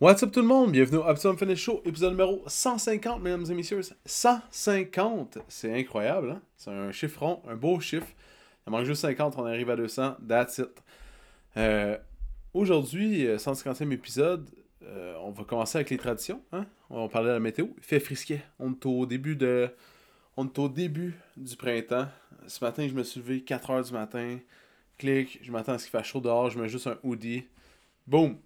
What's up tout le monde? Bienvenue au Optimum Fitness Show, épisode numéro 150, mesdames et messieurs. 150! C'est incroyable, hein? C'est un chiffron, un beau chiffre. Il manque juste 50, on arrive à 200. That's it. Euh, Aujourd'hui, 150e épisode, euh, on va commencer avec les traditions. Hein? On va parler de la météo. Il fait frisquet. On est au début de. On est au début du printemps. Ce matin, je me suis levé 4h du matin. Clic, je m'attends à ce qu'il fasse chaud dehors. Je mets juste un hoodie. Boum!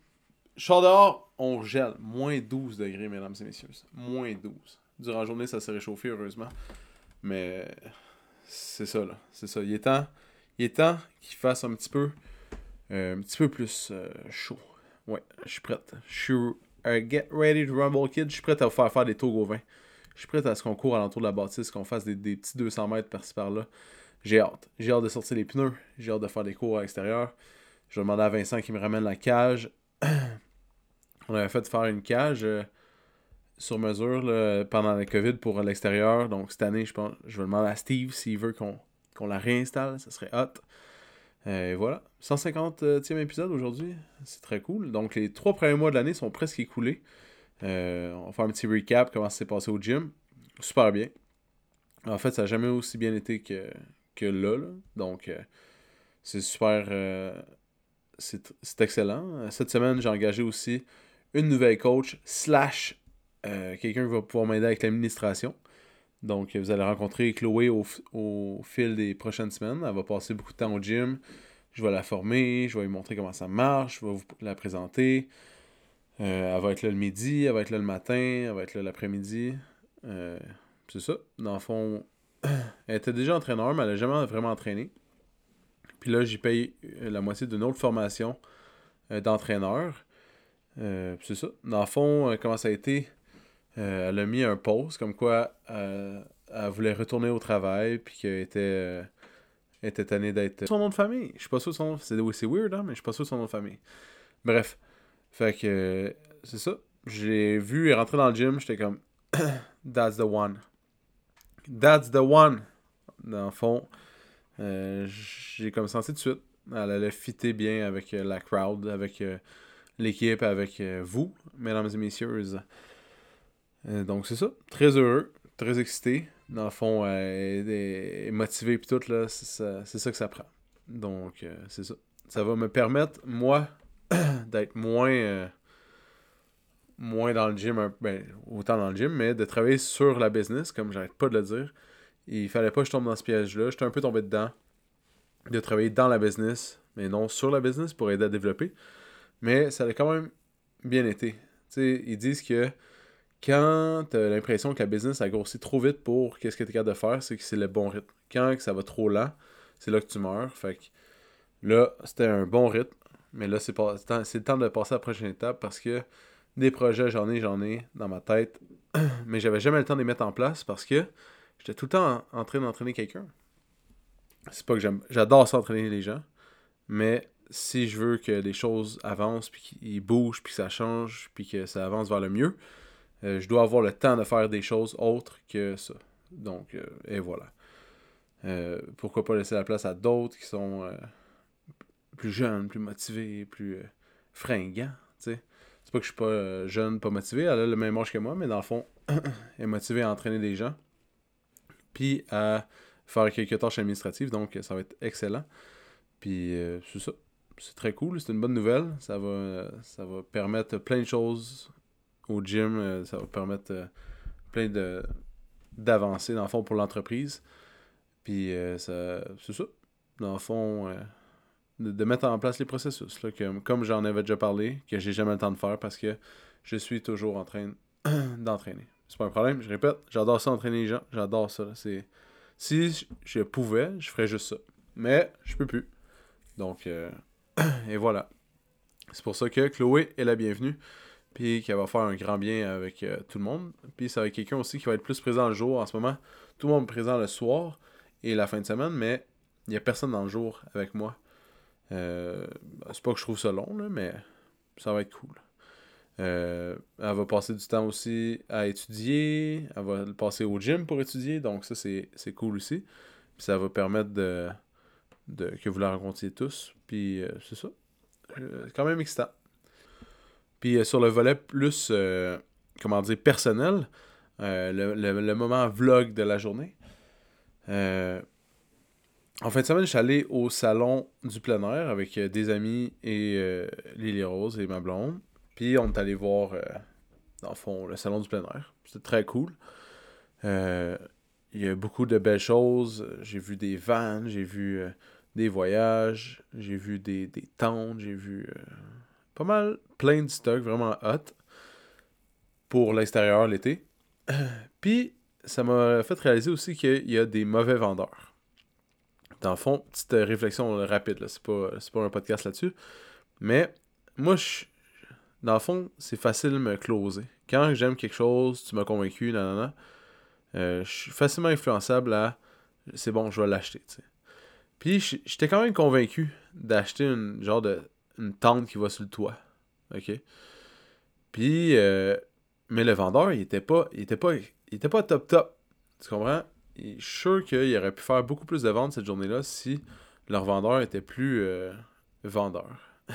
Chaud dehors, on gèle. Moins 12 degrés, mesdames et messieurs. Moins 12. Durant la journée, ça s'est réchauffé, heureusement. Mais c'est ça, là. C'est ça. Il est temps, il est temps qu'il fasse un petit peu, euh, un petit peu plus euh, chaud. Ouais, je suis prête. Je suis uh, get ready to rumble, kid. Je suis prête à vous faire faire des tours au vin. Je suis prête à ce qu'on court alentour de la bâtisse, qu'on fasse des, des petits 200 mètres par-ci par-là. J'ai hâte. J'ai hâte de sortir les pneus. J'ai hâte de faire des cours à l'extérieur. Je vais demander à Vincent qui me ramène la cage. On avait fait faire une cage euh, sur mesure là, pendant la COVID pour l'extérieur. Donc cette année, je pense, je vais demander à Steve s'il veut qu'on la réinstalle. Ça serait hot. Euh, et voilà. 150e épisode aujourd'hui. C'est très cool. Donc les trois premiers mois de l'année sont presque écoulés. Euh, on va faire un petit recap, comment ça s'est passé au gym. Super bien. En fait, ça n'a jamais aussi bien été que, que là, là. Donc, euh, c'est super. euh, c'est excellent. Cette semaine, j'ai engagé aussi une nouvelle coach, slash euh, quelqu'un qui va pouvoir m'aider avec l'administration. Donc, vous allez rencontrer Chloé au, fil des prochaines semaines. Elle va passer beaucoup de temps au gym. Je vais la former, je vais lui montrer comment ça marche, je vais vous la présenter. Euh, elle va être là le midi, elle va être là le matin, elle va être là l'après-midi. Euh, c'est ça. Dans le fond, elle était déjà entraîneur, mais elle n'a jamais vraiment entraîné. Puis là, j'y paye la moitié d'une autre formation d'entraîneur. Euh, c'est ça. Dans le fond, euh, comment ça a été Euh, Elle a mis un pause, comme quoi elle voulait retourner au travail, puis qu'elle était, était tannée d'être. Son nom de famille Je suis pas sûr de son nom. C'est weird, hein, mais je suis pas sûr de son nom de famille. Bref. Fait que c'est ça. J'ai vu et rentrer dans le gym, j'étais comme That's the one. That's the one. Dans le fond, j'ai comme senti tout de suite. Elle allait fitter bien avec la crowd, avec l'équipe, avec euh, vous, mesdames et messieurs. Euh, donc c'est ça. Très heureux, très excité. Dans le fond, euh, est- est motivé puis tout, là, c'est ça, ça que ça prend. Donc c'est ça. Ça va me permettre, moi, d'être moins. moins dans le gym, ben, autant dans le gym, mais de travailler sur la business, comme j'arrête pas de le dire. Il fallait pas que je tombe dans ce piège-là. J'étais un peu tombé dedans. De travailler dans la business, mais non sur la business pour aider à développer. Mais ça a quand même bien été. Ils disent que quand tu as l'impression que la business a grossi trop vite pour qu'est-ce que tu es capable de faire, c'est que c'est le bon rythme. Quand ça va trop lent, c'est là que tu meurs. Fait que là, c'était un bon rythme. Mais là, c'est c'est le temps de passer à la prochaine étape parce que des projets, j'en ai, j'en ai dans ma tête. Mais j'avais jamais le temps de les mettre en place parce que j'étais tout le temps en, en train d'entraîner quelqu'un. C'est pas que j'aime. J'adore ça entraîner les gens. Mais si je veux que les choses avancent, puis qu'ils bougent, puis que ça change, puis que ça avance vers le mieux, euh, je dois avoir le temps de faire des choses autres que ça. Donc, euh, et voilà. Euh, pourquoi pas laisser la place à d'autres qui sont plus jeunes, plus motivés, plus fringants, tu sais. C'est pas que je suis pas jeune, pas motivé, elle a le même âge que moi, mais dans le fond, elle est motivée à entraîner des gens, puis à faire quelques tâches administratives, donc ça va être excellent. Puis c'est ça. C'est très cool, c'est une bonne nouvelle. Ça va, ça va permettre plein de choses au gym. euh, ça va permettre euh, plein de d'avancer, dans le fond, pour l'entreprise. Puis euh, c'est ça. Dans le fond, euh, de, mettre en place les processus. Là, que, comme j'en avais déjà parlé, que j'ai jamais le temps de faire parce que je suis toujours en train d'entraîner. C'est pas un problème, je répète, j'adore ça entraîner les gens. J'adore ça. si je pouvais, je ferais juste ça. Mais je peux plus. Donc, euh, et voilà. C'est pour ça que Chloé est la bienvenue. puis qui va faire un grand bien avec euh, tout le monde. Puis ça va être quelqu'un aussi qui va être plus présent le jour. En ce moment, tout le monde est présent le soir et la fin de semaine, mais il n'y a personne dans le jour avec moi. Euh, c'est pas que je trouve ça long, mais ça va être cool. Euh, elle va passer du temps aussi à étudier. Elle va passer au gym pour étudier. Donc ça, c'est cool aussi. Puis ça va permettre de, de que vous la rencontriez tous. Puis euh, c'est ça. C'est quand même excitant. Puis sur le volet plus, comment dire, personnel, le, moment vlog de la journée. En fin de semaine, je suis allé au salon du plein air avec euh, des amis et euh, Lily Rose et ma blonde. Puis on est allé voir, euh, dans le fond, le salon du plein air. C'était très cool. Il y a beaucoup de belles choses. J'ai vu des vannes, j'ai vu des voyages, j'ai vu des, des tentes, j'ai vu pas mal, plein de stocks, vraiment hot pour l'extérieur l'été. Puis ça m'a fait réaliser aussi qu'il y a des mauvais vendeurs dans le fond, petite réflexion rapide, là, c'est pas, pas un podcast là-dessus. Mais moi, je, dans le fond, c'est facile de me closer. Quand j'aime quelque chose, tu m'as convaincu, nanana, euh, je suis facilement influençable à c'est bon, je vais l'acheter. Puis j'étais quand même convaincu d'acheter une genre de une tente qui va sur le toit. OK? Puis euh, mais le vendeur, il était pas il était pas il était pas top top. Tu comprends? je suis sûr qu'il aurait pu faire beaucoup plus de ventes cette journée-là si leur vendeur était plus euh, vendeur.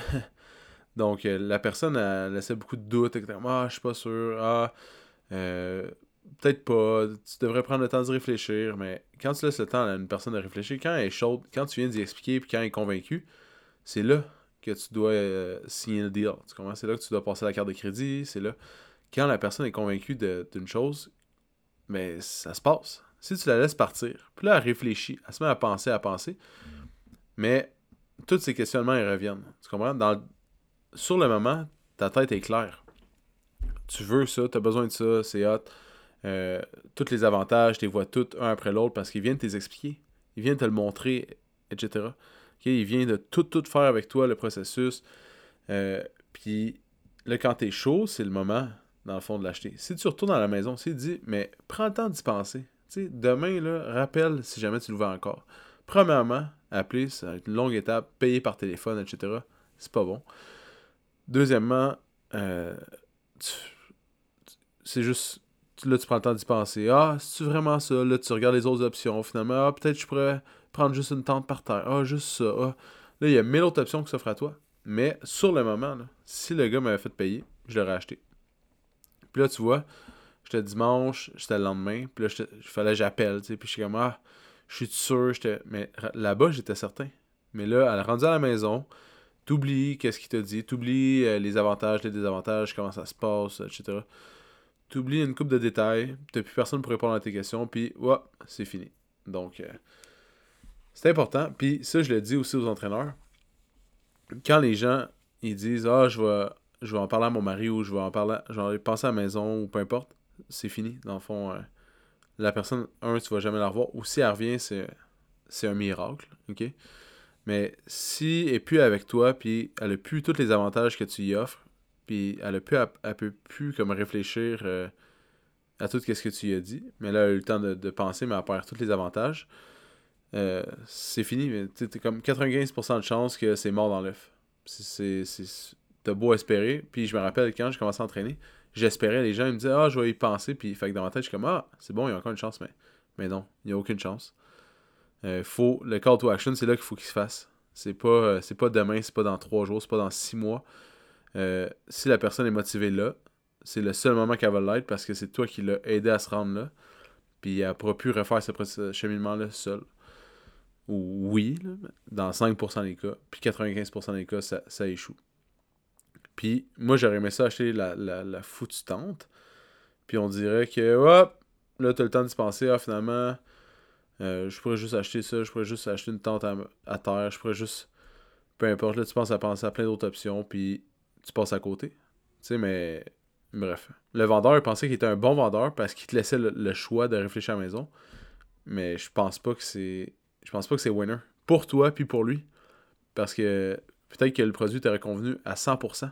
Donc, euh, la personne a laissé beaucoup de doutes. Ah, je suis pas sûr. Ah, euh, peut-être pas. Tu devrais prendre le temps de réfléchir. Mais quand tu laisses le temps à une personne de réfléchir, quand elle est chaude, quand tu viens d'y expliquer, puis quand elle est convaincue, c'est là que tu dois signer le deal. Tu comprends? C'est là que tu dois passer la carte de crédit. C'est là. Quand la personne est convaincue d'une chose, mais ça se passe si tu la laisses partir, puis là, elle réfléchit, elle se met à penser, à penser, mais tous ces questionnements, ils reviennent. Tu comprends? Dans Sur le moment, ta tête est claire. Tu veux ça, tu as besoin de ça, c'est hot. Euh, tous les avantages, tu les vois tous un après l'autre parce qu'ils viennent te les expliquer. Ils viennent te le montrer, etc. Okay? Ils viennent de tout, tout faire avec toi, le processus. Euh, puis là, quand tu es chaud, c'est le moment, dans le fond, de l'acheter. Si tu retournes à la maison, c'est dit, mais prends le temps d'y penser demain, là, rappelle si jamais tu le veux encore. Premièrement, appeler, ça va être une longue étape, payer par téléphone, etc. C'est pas bon. Deuxièmement, euh, c'est juste. Là, tu prends le temps d'y penser. Ah, c'est vraiment ça? Là, tu regardes les autres options. Finalement, ah, peut-être je pourrais prendre juste une tente par terre. Ah, juste ça. Ah. Là, il y a mille autres options qui s'offrent à toi. Mais sur le moment, si le gars m'avait fait payer, je l'aurais acheté. Puis là, tu vois, J'étais dimanche, j'étais le lendemain, puis là, il fallait que j'appelle, puis je suis comme, ah, je suis sûr, j'étais. Mais là-bas, j'étais certain. Mais là, elle est rendue à la maison, t'oublies qu'est-ce qu'il t'a dit, t'oublies euh, les avantages, les désavantages, comment ça se passe, etc. T'oublies une coupe de détails, t'as plus personne pour répondre à tes questions, puis, ouais, c'est fini. Donc, euh, c'est important. Puis ça, je le dis aussi aux entraîneurs. Quand les gens, ils disent, ah, je vais, je en parler à mon mari ou je vais en parler, vais penser à la maison ou peu importe c'est fini. Dans le fond, euh, la personne, un, tu vas jamais la revoir. Ou si elle revient, c'est, c'est un miracle. OK? Mais si elle n'est plus avec toi, puis elle a plus tous les avantages que tu y offres, puis elle a plus, elle, peut plus comme réfléchir euh, à tout ce que tu as dit, mais là, elle a eu le temps de, penser, mais elle perd tous les avantages, euh, c'est fini. Tu comme 95% de chance que c'est mort dans l'œuf. C'est, t'as beau espérer. Puis je me rappelle quand je commençais à entraîner, j'espérais, les gens ils me disaient Ah, je vais y penser, puis fait que dans ma tête, je suis comme Ah, c'est bon, il y a encore une chance, mais, mais non, il n'y a aucune chance. Euh, faut, le call to action, c'est là qu'il faut qu'il se fasse. C'est pas, pas demain, c'est pas dans trois jours, c'est pas dans six mois. Euh, si la personne est motivée là, c'est le seul moment qu'elle va l'être parce que c'est toi qui l'as aidé à se rendre là. Puis elle pourra plus refaire ce cheminement-là seul. Ou oui, dans 5% des cas. Puis 95% des cas, ça, échoue. Puis moi, j'aurais aimé ça acheter la, la, foutue tente. Puis on dirait que, hop, là, t'as le temps de penser, ah, finalement, euh, je pourrais juste acheter ça, je pourrais juste acheter une tente à, terre, je pourrais juste. Peu importe, là, tu penses à penser à plein d'autres options, puis tu passes à côté. Tu sais, mais. Bref. Le vendeur, il pensait qu'il était un bon vendeur parce qu'il te laissait le, choix de réfléchir à la maison. Mais je pense pas que c'est. Je pense pas que c'est winner. Pour toi, puis pour lui. Parce que peut-être que le produit t'aurait convenu à 100% C'est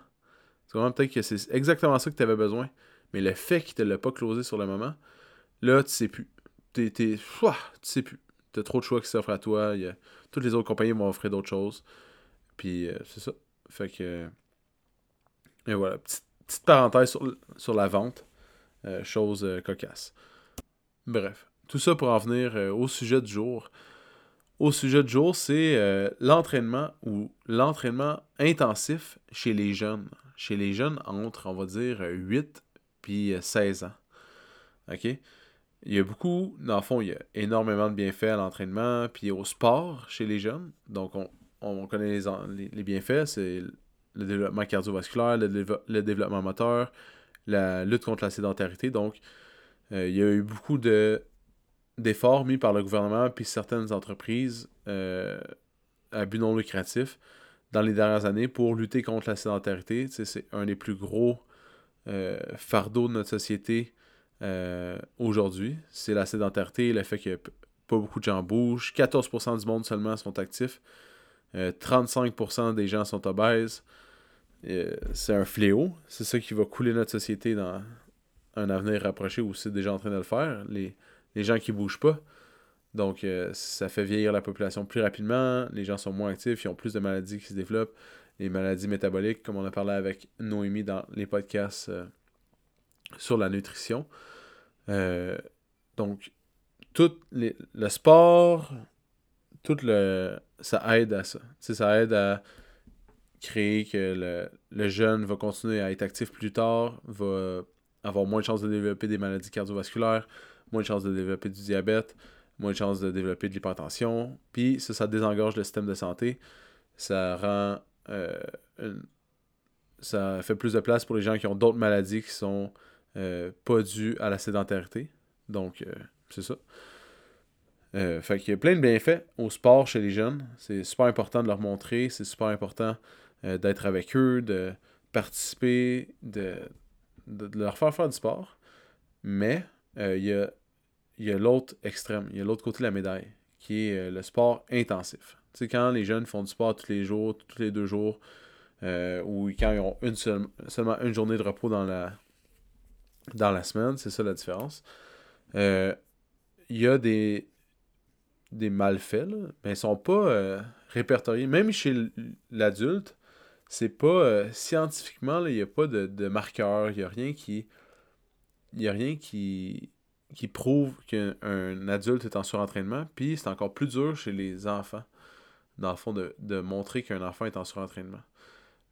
vraiment peut-être que c'est exactement ça que tu avais besoin. Mais le fait qu'il te l'a pas closé sur le moment, là, tu sais plus. Tu sais plus. Tu as trop de choix qui s'offrent à toi. Y a, toutes les autres compagnies vont offrir d'autres choses. Puis euh, c'est ça. Fait que. Et voilà. Petite, parenthèse sur, la vente. Euh, chose euh, cocasse. Bref. Tout ça pour en venir au sujet du jour. Au sujet du jour, c'est l'entraînement ou l'entraînement intensif chez les jeunes. Chez les jeunes entre, on va dire, 8 puis 16 ans. OK? Il y a beaucoup, dans le fond, il y a énormément de bienfaits à l'entraînement, puis au sport chez les jeunes. Donc, on, connaît les, bienfaits, c'est le développement cardiovasculaire, le, développement moteur, la lutte contre la sédentarité. Donc, euh, il y a eu beaucoup de, d'efforts mis par le gouvernement puis certaines entreprises euh, à but non lucratif dans les dernières années pour lutter contre la sédentarité. c'est un des plus gros euh, fardeaux de notre société aujourd'hui. C'est la sédentarité, le fait que pas beaucoup de gens bougent. 14% du monde seulement sont actifs. 35% euh, des gens sont obèses. Euh, c'est un fléau. C'est ça qui va couler notre société dans un avenir rapproché où c'est déjà en train de le faire. Les, gens qui bougent pas. Donc, ça fait vieillir la population plus rapidement. Les gens sont moins actifs. Ils ont plus de maladies qui se développent. Les maladies métaboliques, comme on a parlé avec Noémie dans les podcasts sur la nutrition. Euh, donc, tout le sport, tout le. Ça aide à ça. ça aide à créer que le, jeune va continuer à être actif plus tard, va avoir moins de chances de développer des maladies cardiovasculaires, moins de chances de développer du diabète, moins de chances de développer de l'hypertension. Puis ça, ça désengorge le système de santé. Ça rend. Euh, ça fait plus de place pour les gens qui ont d'autres maladies qui sont euh, pas dû à la sédentarité. Donc, euh, c'est ça. Fait qu'il y a plein de bienfaits au sport chez les jeunes. C'est super important de leur montrer, c'est super important d'être avec eux, de participer, de, de, leur faire faire du sport. Mais il y a, y a l'autre extrême, il y a l'autre côté de la médaille, qui est le sport intensif. Tu sais, quand les jeunes font du sport tous les jours, tous les deux jours, ou quand ils ont une seulement une journée de repos dans la, dans la semaine, c'est ça la différence. Euh, il y a des, des malfaits, mais ils sont pas euh, répertoriés. Même chez l'adulte, c'est pas euh, scientifiquement, il n'y a pas de, de marqueur, il n'y a rien qui. Il a rien qui, qui prouve qu'un adulte est en surentraînement. Puis c'est encore plus dur chez les enfants, dans le fond, de, de montrer qu'un enfant est en surentraînement.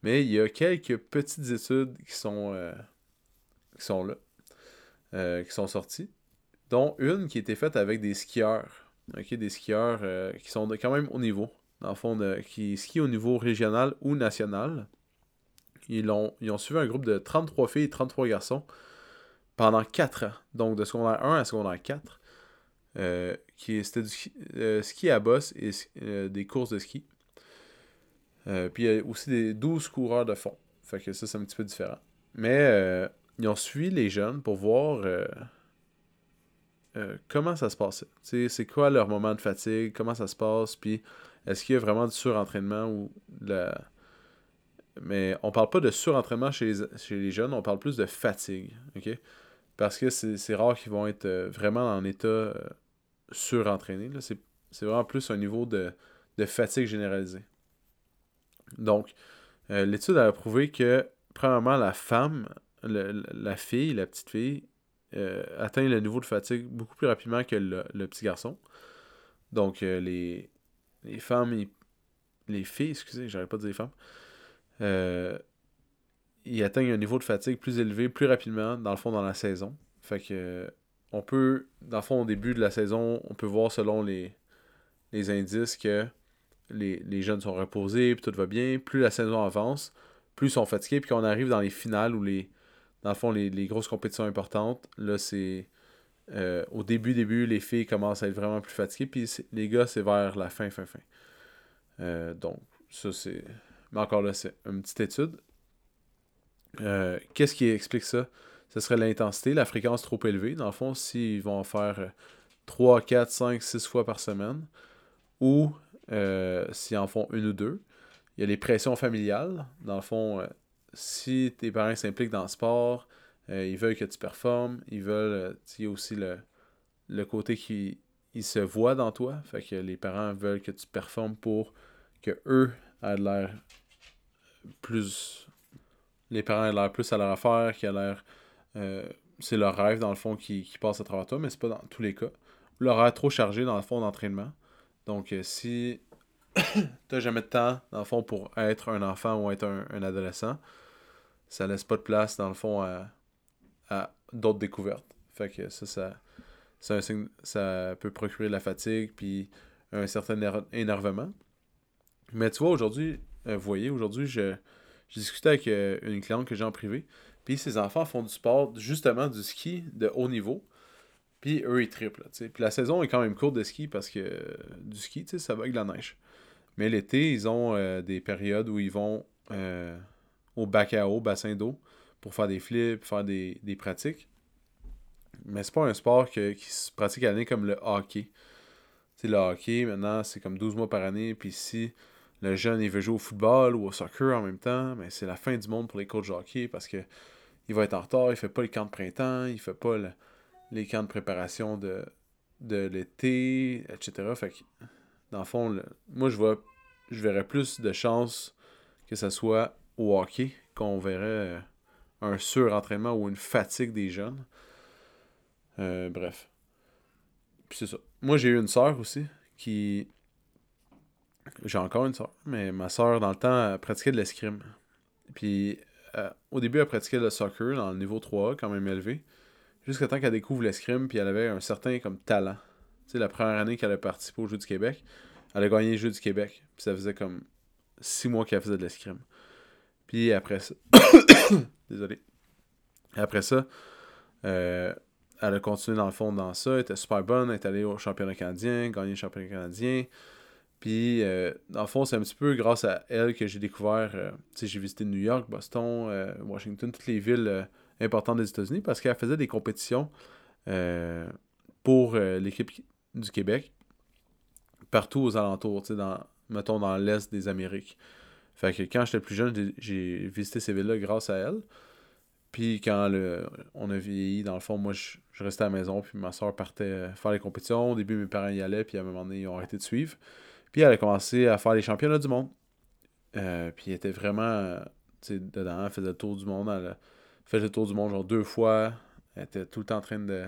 Mais il y a quelques petites études qui sont, qui sont là. Euh, qui sont sortis, dont une qui était faite avec des skieurs. des skieurs euh, qui sont quand même au niveau, dans le fond, de, qui skient au niveau régional ou national. Ils ont, ils ont suivi un groupe de 33 filles et 33 garçons pendant 4 ans, donc de secondaire 1 à secondaire 4. Euh, qui c'était du ski, à bosse et des courses de ski. puis il y a aussi des 12 coureurs de fond. Fait que ça, c'est un petit peu différent. Mais ils ont suivi les jeunes pour voir euh, euh, comment ça se passait. C'est quoi leur moment de fatigue, comment ça se passe, puis est-ce qu'il y a vraiment du surentraînement ou la. Mais on parle pas de surentraînement chez les, chez les jeunes, on parle plus de fatigue. OK? Parce que c'est rare qu'ils vont être euh, vraiment en état surentraîné. C'est vraiment plus un niveau de, de fatigue généralisée. Donc, l'étude a prouvé que, premièrement, la femme la fille, la petite fille, euh, atteint le niveau de fatigue beaucoup plus rapidement que le, petit garçon. Donc, euh, les, les femmes, les filles, excusez, j'arrive pas de dire les femmes, euh, ils atteignent un niveau de fatigue plus élevé plus rapidement, dans le fond, dans la saison. Fait que, on peut, dans le fond, au début de la saison, on peut voir selon les, les indices que les, les jeunes sont reposés, puis tout va bien. Plus la saison avance, plus ils sont fatigués, puis qu'on arrive dans les finales ou les, dans le fond, les, grosses compétitions importantes, là, c'est. Euh, au début, début, les filles commencent à être vraiment plus fatiguées, puis les gars, c'est vers la fin, fin, fin. Euh, donc, ça, c'est. Mais encore là, c'est une petite étude. Euh, qu'est-ce qui explique ça? Ce serait l'intensité, la fréquence trop élevée. Dans le fond, s'ils vont en faire 3, 4, 5, 6 fois par semaine, ou s'ils en font une ou deux. Il y a les pressions familiales. Dans le fond, si tes parents s'impliquent dans le sport, ils veulent que tu performes, ils veulent, il y aussi le, le côté qui ils se voient dans toi. Fait que les parents veulent que tu performes pour que eux aient l'air plus. Les parents aient l'air plus à leur affaire, qui a l'air. Euh, c'est leur rêve, dans le fond, qui, qui, passe à travers toi, mais c'est pas dans tous les cas. Leur rêve trop chargé, dans le fond, d'entraînement. Donc, euh, si t'as jamais de temps, dans le fond, pour être un enfant ou être un, adolescent, ça laisse pas de place, dans le fond, à, à d'autres découvertes. Fait que ça, ça, ça, peut procurer de la fatigue puis un certain énervement. Mais tu vois, aujourd'hui, euh, vous voyez, aujourd'hui, je, discutais avec euh, une cliente que j'ai en privé. Puis ses enfants font du sport, justement du ski de haut niveau. Puis eux, ils triplent. Puis la saison est quand même courte de ski parce que euh, du ski, ça va avec la neige. Mais l'été, ils ont des périodes où ils vont au bac à eau, bassin d'eau, pour faire des flips, faire des, des pratiques. Mais c'est pas un sport qui se pratique à l'année comme le hockey. sais, le hockey, maintenant, c'est comme 12 mois par année. Puis si le jeune il veut jouer au football ou au soccer en même temps, mais c'est la fin du monde pour les coachs de hockey parce que il va être en retard, il fait pas les camps de printemps, il fait pas les camps de préparation de, de l'été, etc. Fait que, dans le fond, moi je vois je verrais plus de chances que ce soit au hockey qu'on verrait euh, un surentraînement ou une fatigue des jeunes. Euh, bref. Puis c'est ça. Moi, j'ai eu une soeur aussi qui. J'ai encore une soeur, mais ma soeur, dans le temps, elle pratiquait de l'escrime. Puis euh, au début, elle pratiquait le soccer dans le niveau 3 quand même élevé. Jusqu'à temps qu'elle découvre l'escrime, puis elle avait un certain comme talent. Tu sais, la première année qu'elle a participé aux Jeux du Québec, elle a gagné les Jeux du Québec. Puis ça faisait comme six mois qu'elle faisait de l'escrime. Puis après ça. Désolé. Après ça, euh, elle a continué dans le fond dans ça, elle était super bonne, elle est allée au championnat canadien, gagné le championnat canadien. Puis, euh, dans le fond, c'est un petit peu grâce à elle que j'ai découvert, euh, tu sais, j'ai visité New York, Boston, Washington, toutes les villes importantes des États-Unis parce qu'elle faisait des compétitions pour l'équipe du Québec partout aux alentours, tu sais, dans, mettons dans l'est des Amériques. Fait que quand j'étais plus jeune, j'ai visité ces villes-là grâce à elle. Puis quand on a vieilli, dans le fond, moi, je, restais à la maison, puis ma soeur partait faire les compétitions. Au début, mes parents y allaient, puis à un moment donné, ils ont arrêté de suivre. Puis elle a commencé à faire les championnats du monde. Euh, puis elle était vraiment, tu sais, dedans, elle faisait le tour du monde. Elle fait le tour du monde genre deux fois. Elle était tout le temps en train de,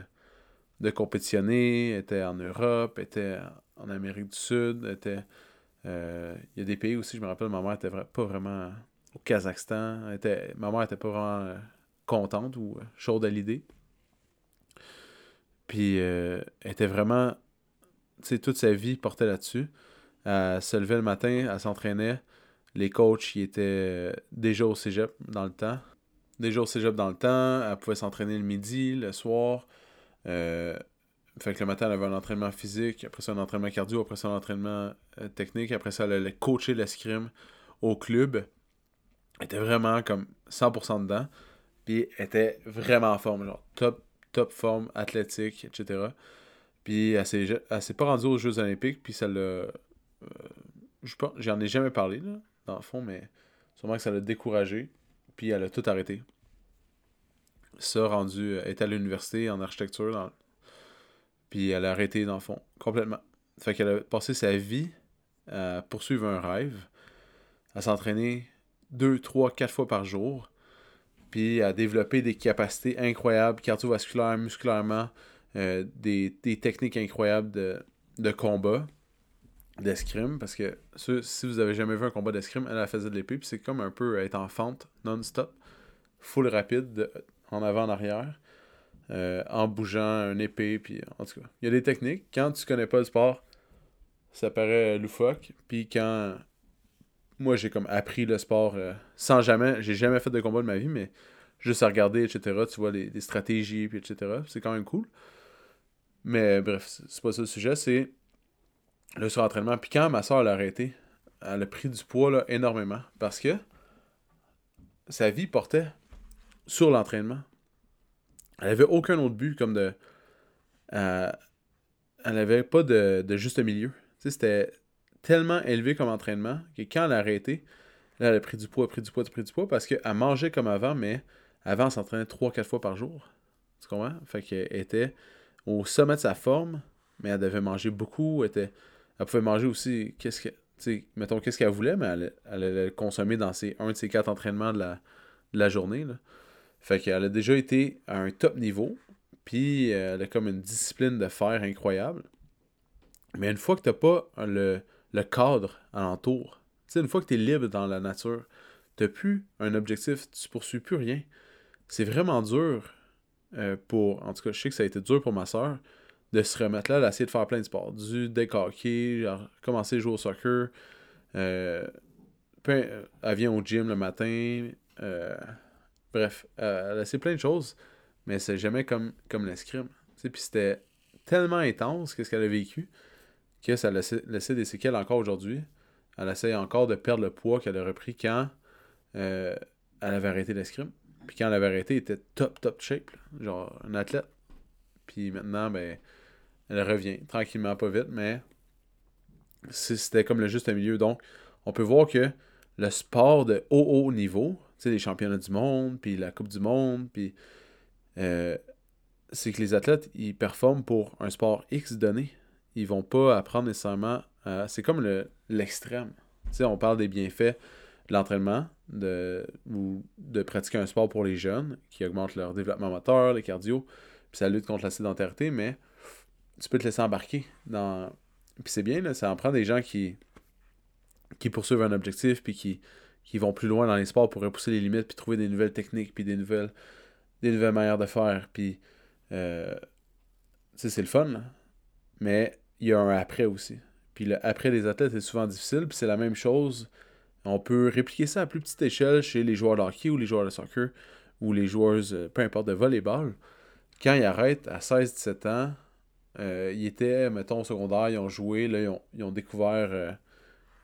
de compétitionner. Elle était en Europe, elle était en Amérique du Sud. était... Euh, il y a des pays aussi, je me rappelle, ma mère était pas vraiment au Kazakhstan. était, ma mère était pas vraiment euh, contente ou euh, chaude à l'idée. Puis elle était vraiment, tu sais, toute sa vie portait là-dessus. Elle se levait le matin, elle s'entraînait. Les coachs, étaient déjà au cégep dans le temps. Déjà au cégep dans le temps, elle pouvait s'entraîner le midi, le soir. Fait que le matin, elle avait un entraînement physique, après ça, un entraînement cardio, après ça, un entraînement technique, après ça, elle allait coacher l'escrime au club. Elle était vraiment comme 100% dedans. Puis elle était vraiment en forme, genre top, top forme, athlétique, etc. Puis elle s'est pas rendue aux Jeux Olympiques, puis ça l'a. Euh, je j'en ai jamais parlé, là, dans le fond, mais sûrement que ça l'a découragé, puis elle a tout arrêté. Ça, rendu, elle est à l'université en architecture, dans, puis elle a arrêté, dans le fond, complètement. Fait qu'elle a passé sa vie à poursuivre un rêve, à s'entraîner deux, trois, quatre fois par jour, puis à développer des capacités incroyables, cardiovasculaires, musculairement, euh, des, techniques incroyables de, de combat, d'escrime, parce que si vous avez jamais vu un combat d'escrime, elle, a faisait de l'épée, puis c'est comme un peu être en fente, non-stop, full rapide, en avant, en arrière, euh, en bougeant un épée, puis en tout cas, il y a des techniques. Quand tu connais pas le sport, ça paraît loufoque, puis quand moi, j'ai comme appris le sport euh, sans jamais. J'ai jamais fait de combat de ma vie, mais juste à regarder, etc. Tu vois les, stratégies, puis etc. C'est quand même cool. Mais bref, c'est pas ça le sujet, c'est le surentraînement. Puis quand ma soeur l'a arrêté, elle a pris du poids énormément parce que sa vie portait sur l'entraînement. Elle avait aucun autre but comme de. Euh, elle n'avait pas de, de juste milieu. C'était tellement élevé comme entraînement que quand elle a arrêté, Là, elle a pris du poids, pris du poids, pris du poids parce qu'elle mangeait comme avant, mais avant, elle s'entraînait 3-4 fois par jour. Tu comprends? Fait qu'elle était au sommet de sa forme, mais elle devait manger beaucoup. Elle, était... elle pouvait manger aussi, qu'est-ce que. mettons, qu'est-ce qu'elle voulait, mais elle, elle allait consommer dans ses, un de ses quatre entraînements de la, de la journée. Là. Fait qu'elle a déjà été à un top niveau, puis euh, elle a comme une discipline de fer incroyable. Mais une fois que tu n'as pas le, le cadre alentour, sais, une fois que tu es libre dans la nature, tu n'as plus un objectif, tu poursuis plus rien. C'est vraiment dur euh, pour. En tout cas, je sais que ça a été dur pour ma soeur de se remettre là, d'essayer de faire plein de sports. Du deck genre, commencer à jouer au soccer. Euh, elle vient au gym le matin. Bref, elle a essayé plein de choses, mais c'est jamais comme, comme l'escrime. Puis c'était tellement intense qu'est-ce qu'elle a vécu que ça a laissé des séquelles encore aujourd'hui. Elle essaie encore de perdre le poids qu'elle a repris quand euh, elle avait arrêté l'escrime. Puis quand elle avait arrêté, elle était top, top shape. genre, un athlète. Puis maintenant, ben, elle revient. Tranquillement, pas vite, mais c'était comme le juste milieu. Donc, on peut voir que le sport de haut, haut niveau, sais, les championnats du monde, puis la Coupe du monde, puis. Euh, c'est que les athlètes, ils performent pour un sport X donné. Ils vont pas apprendre nécessairement euh, c'est comme l'extrême. on parle des bienfaits de l'entraînement de, ou de pratiquer un sport pour les jeunes qui augmente leur développement moteur, les cardio, puis ça lutte contre la sédentarité, mais tu peux te laisser embarquer dans. Puis c'est bien, là, ça en prend des gens qui, qui poursuivent un objectif, puis qui, qui vont plus loin dans les sports pour repousser les limites, puis trouver des nouvelles techniques, puis des nouvelles, des nouvelles manières de faire. Puis, euh, c'est le fun, mais il y a un après aussi. Puis le après les athlètes est souvent difficile, puis c'est la même chose. On peut répliquer ça à plus petite échelle chez les joueurs de hockey ou les joueurs de soccer ou les joueurs, euh, peu importe, de volleyball. Quand ils arrêtent à 16-17 ans, euh, ils étaient, mettons, au secondaire, ils ont joué, là, ils ont, découvert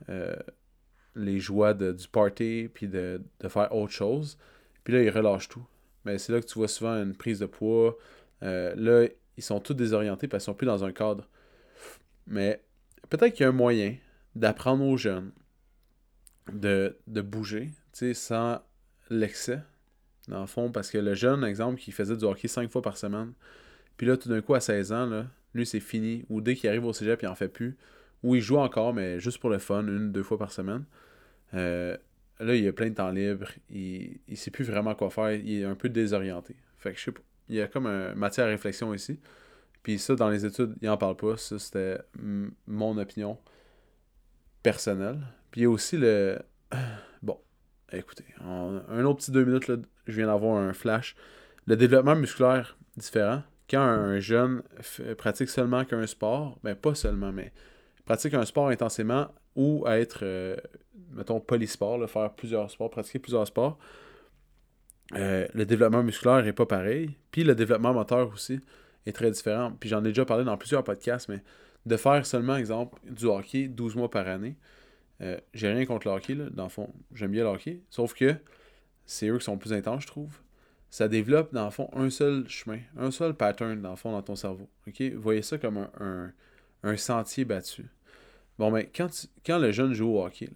euh, les joies du party, puis de, faire autre chose. Puis là, ils relâchent tout. Mais c'est là que tu vois souvent une prise de poids. là, ils sont tous désorientés parce qu'ils sont plus dans un cadre. Mais peut-être qu'il y a un moyen d'apprendre aux jeunes de, de bouger, sans l'excès, dans le fond, parce que le jeune, exemple, qui faisait du hockey 5 fois par semaine, puis là, tout d'un coup, à 16 ans, là, lui, c'est fini, ou dès qu'il arrive au cégep, il en fait plus, ou il joue encore, mais juste pour le fun, une, deux fois par semaine. Euh, là, il a plein de temps libre, il, il sait plus vraiment quoi faire, il est un peu désorienté. Fait que je sais pas, il y a comme une matière à réflexion ici. Puis ça, dans les études, il en parle pas. Ça, c'était mon opinion personnelle. Puis il y a aussi le. Bon, écoutez, un autre petit deux minutes, là, je viens d'avoir un flash. Le développement musculaire différent. Quand un jeune pratique seulement qu'un sport, ben pas seulement, mais pratique un sport intensément ou à être, euh, mettons, polysport, faire plusieurs sports, pratiquer plusieurs sports, euh, le développement musculaire n'est pas pareil. Puis le développement moteur aussi est très différent. Puis j'en ai déjà parlé dans plusieurs podcasts, mais de faire seulement, exemple, du hockey 12 mois par année, euh, j'ai rien contre le hockey, là, dans le fond. J'aime bien le hockey. Sauf que c'est eux qui sont plus intenses, je trouve. Ça développe, dans le fond, un seul chemin, un seul pattern, dans le fond, dans ton cerveau. Voyez ça comme un, sentier battu. Bon, mais quand, quand le jeune joue au hockey,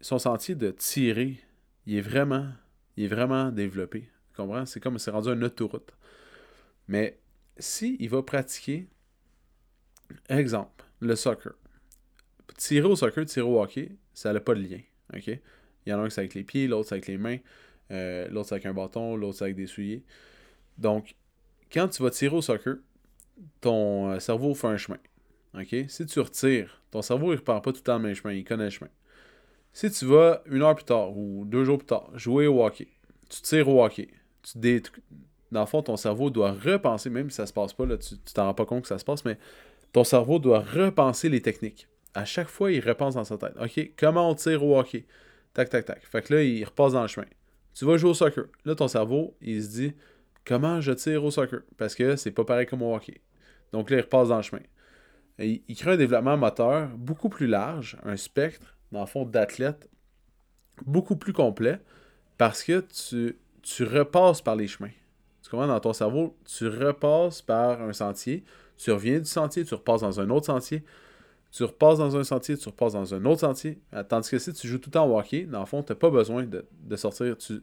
son sentier de tirer, il est vraiment, il est vraiment développé. Tu comprends? C'est comme c'est rendu une autoroute. Mais si il va pratiquer, exemple, le soccer. Tirer au soccer, tirer au hockey, ça n'a pas de lien. OK? Il y en a un qui c'est avec les pieds, l'autre c'est avec les mains, euh, l'autre c'est avec un bâton, l'autre c'est avec des souliers. Donc, quand tu vas tirer au soccer, ton euh, cerveau fait un chemin. OK? Si tu retires, ton cerveau il repart pas tout le temps le même chemin, il connaît le chemin. Si tu vas une heure plus tard ou deux jours plus tard jouer au hockey, tu tires au hockey, tu, dé dans le fond, ton cerveau doit repenser, même si ça se passe pas, là, tu t'en rends pas compte que ça se passe, mais ton cerveau doit repenser les techniques. À chaque fois, il repense dans sa tête. OK, comment on tire au hockey? Tac, tac, tac. Fait que là, il repasse dans le chemin. Tu vas jouer au soccer. Là, ton cerveau, il se dit comment je tire au soccer? Parce que c'est pas pareil comme au hockey. Donc là, il repasse dans le chemin. Il crée un développement moteur beaucoup plus large, un spectre, dans le fond, d'athlètes beaucoup plus complet parce que tu, tu repasses par les chemins dans ton cerveau, tu repasses par un sentier, tu reviens du sentier, tu repasses dans un autre sentier. tu repasses dans un sentier, tu repasses dans un autre sentier. Tandis que si tu joues tout le temps au hockey, dans le fond, tu n'as pas besoin de, sortir. Tu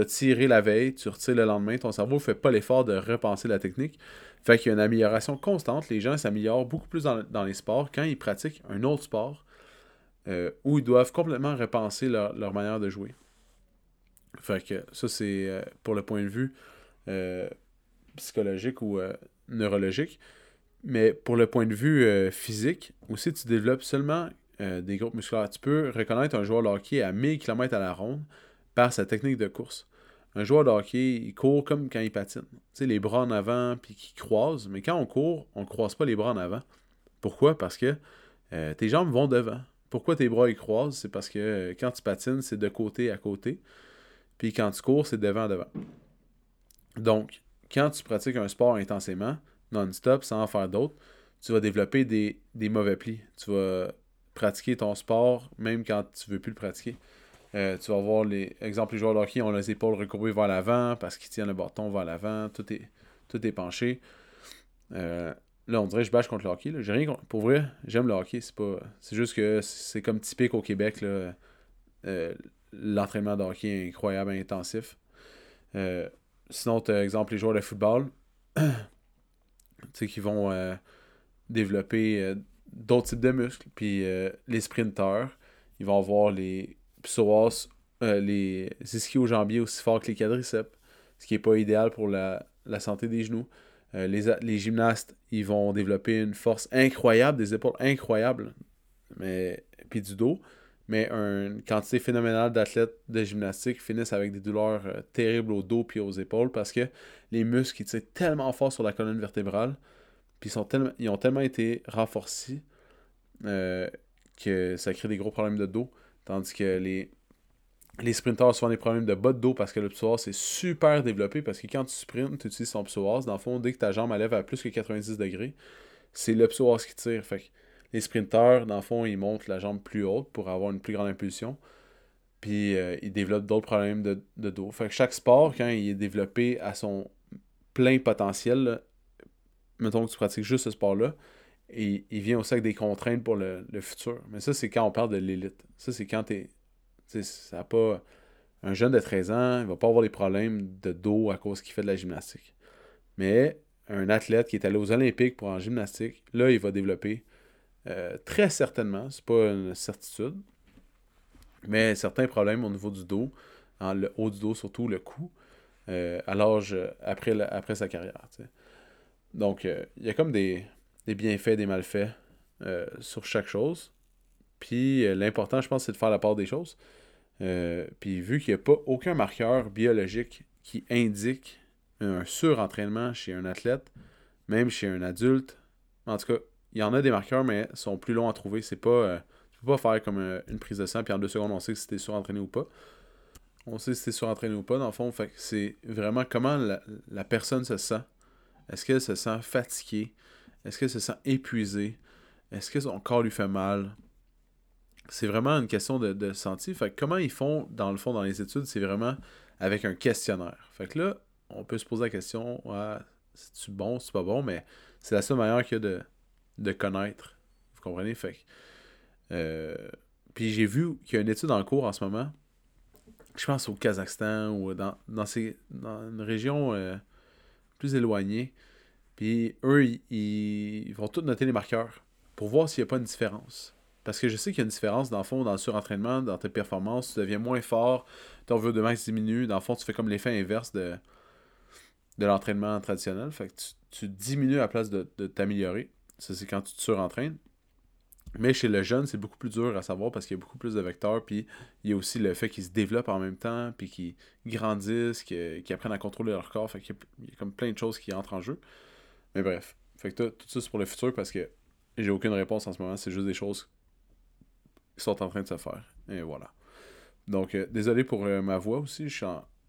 as tiré la veille, tu retires le lendemain. Ton cerveau ne fait pas l'effort de repenser la technique. Fait qu'il y a une amélioration constante. Les gens s'améliorent beaucoup plus dans, les sports quand ils pratiquent un autre sport euh, où ils doivent complètement repenser leur, manière de jouer. Fait que ça, c'est euh, pour le point de vue euh, psychologique ou neurologique. Mais pour le point de vue physique, aussi, tu développes seulement des groupes musculaires. Tu peux reconnaître un joueur de hockey à 1000 km à la ronde par sa technique de course. Un joueur de hockey, il court comme quand il patine. Tu sais, les bras en avant, puis qui croise. Mais quand on court, on ne croise pas les bras en avant. Pourquoi? Parce que euh, tes jambes vont devant. Pourquoi tes bras ils croisent? C'est parce que quand tu patines, c'est de côté à côté. Puis quand tu cours, c'est devant à devant. Donc, quand tu pratiques un sport intensément, non-stop sans en faire d'autres, tu vas développer des, mauvais plis. Tu vas pratiquer ton sport même quand tu veux plus le pratiquer. Euh, tu vas voir les exemples les joueurs de hockey ont les épaules recourbées vers l'avant parce qu'ils tiennent le bâton vers l'avant, tout est, tout est penché. Euh, là, on dirait que je bâche contre le hockey. J'ai rien Pour vrai, j'aime le hockey. C'est pas. C'est juste que c'est comme typique au Québec. Euh, l'entraînement de hockey est incroyable, intensif. sinon, as exemple les joueurs de football. qui vont développer d'autres types de muscles. Puis les sprinteurs, ils vont avoir les psoas, les ischio-jambiers aussi forts que les quadriceps, ce qui n'est pas idéal pour la, santé des genoux. les, les, gymnastes, ils vont développer une force incroyable, des épaules incroyables, mais puis du dos. Mais une quantité phénoménale d'athlètes de gymnastique finissent avec des douleurs terribles au dos puis aux épaules parce que les muscles ils tirent tellement fort sur la colonne vertébrale puis ils, ont tellement été renforcés euh, que ça crée des gros problèmes de dos. Tandis que les, les sprinteurs ont souvent des problèmes de bas de dos parce que le psoas c'est super développé parce que quand tu sprints, tu utilises ton psoas. Dans le fond, dès que ta jambe lève à plus que 90 degrés, c'est le psoas qui tire. Fait les sprinteurs, dans le fond, ils montent la jambe plus haute pour avoir une plus grande impulsion. Puis euh, ils développent d'autres problèmes de, dos. Fait que chaque sport, quand il est développé à son plein potentiel, mettons que tu pratiques juste ce sport-là, et il vient aussi avec des contraintes pour le, futur. Mais ça, c'est quand on parle de l'élite. Ça, c'est quand t'es. Ça pas. Un jeune de 13 ans, il va pas avoir des problèmes de dos à cause qu'il fait de la gymnastique. Mais un athlète qui est allé aux Olympiques pour en gymnastique, là, il va développer euh, très certainement, c'est pas une certitude, mais certains problèmes au niveau du dos, le haut du dos, surtout le cou, euh, à l'âge après, après sa carrière. Donc, euh, il y a comme des, bienfaits, des malfaits euh, sur chaque chose. Puis, euh, l'important, je pense, c'est de faire la part des choses. puis, vu qu'il n'y a pas aucun marqueur biologique qui indique un surentraînement chez un athlète, même chez un adulte, en tout cas, il y en a des marqueurs, mais sont plus longs à trouver. C'est pas. tu peux pas faire comme une prise de sang, puis en deux secondes, on sait si tu es surentraîné ou pas. On sait si tu es surentraîné ou pas, dans le fond. C'est vraiment comment la personne se sent est-ce qu'elle se sent fatiguée? Est-ce qu'elle se sent épuisée? Est-ce que son corps lui fait mal? C'est vraiment une question de, de. Fait comment ils font, dans le fond, dans les études, c'est vraiment avec un questionnaire. Fait que là, on peut se poser la question, ouais, c'est-tu bon, c'est pas bon, mais c'est la seule manière qu'il y a de, de connaître. Vous comprenez? Fait que, euh, puis j'ai vu qu'il y a une étude en cours en ce moment, je pense au Kazakhstan ou dans, dans, ces, dans une région euh, plus éloignés. Puis eux, ils, vont tous noter les marqueurs pour voir s'il n'y a pas une différence. Parce que je sais qu'il y a une différence, dans le fond, dans le surentraînement, dans tes performances, tu deviens moins fort, ton vœu de max diminue. Dans le fond, tu fais comme l'effet inverse de, de l'entraînement traditionnel. Fait que tu, diminues à la place de, de t'améliorer. Ça, c'est quand tu te surentraînes. Mais chez le jeune, c'est beaucoup plus dur à savoir parce qu'il y a beaucoup plus de vecteurs. Puis il y a aussi le fait qu'ils se développent en même temps, puis qu'ils grandissent, qu'ils apprennent à contrôler leur corps. Fait qu'il y, a comme plein de choses qui entrent en jeu. Mais bref. Fait que tout ça, c'est pour le futur parce que j'ai aucune réponse en ce moment. C'est juste des choses qui sont en train de se faire. Et voilà. Donc, euh, désolé pour euh, ma voix aussi. Je,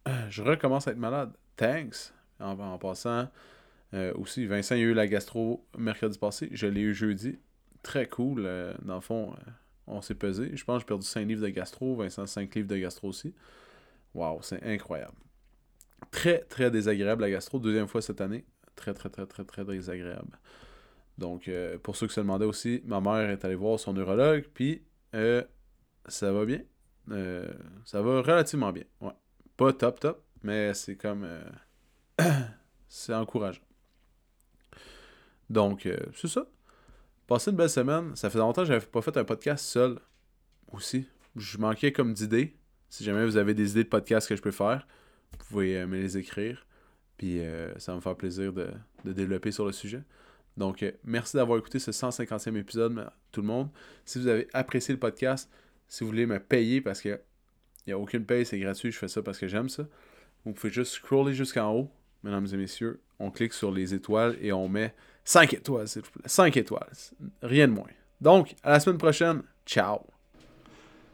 je recommence à être malade. Thanks. En, passant, euh, aussi, Vincent a eu la gastro mercredi passé. Je l'ai eu jeudi très cool. Dans le fond, on s'est pesé. Je pense que j'ai perdu 5 livres de gastro, Vincent 5 livres de gastro aussi. Waouh, c'est incroyable. Très, très désagréable la gastro, deuxième fois cette année. Très, très, très, très, très désagréable. Donc, euh, pour ceux qui se demandaient aussi, ma mère est allée voir son neurologue, puis euh, ça va bien. Euh, ça va relativement bien. Ouais. Pas top top, mais c'est comme. c'est encourageant. Donc, c'est ça. Passez une belle semaine. Ça fait longtemps que j'avais pas fait un podcast seul aussi. Je manquais comme d'idées. Si jamais vous avez des idées de podcast que je peux faire, vous pouvez me les écrire. Puis ça va me faire plaisir de, de développer sur le sujet. Donc, euh, merci d'avoir écouté ce 150e épisode, tout le monde. Si vous avez apprécié le podcast, si vous voulez me payer, parce qu'il n'y a aucune paye, c'est gratuit, je fais ça parce que j'aime ça. Vous pouvez juste scroller jusqu'en haut, mesdames et messieurs. On clique sur les étoiles et on met 5 étoiles, s'il vous plaît. 5 étoiles. Rien de moins. Donc, à la semaine prochaine. Ciao.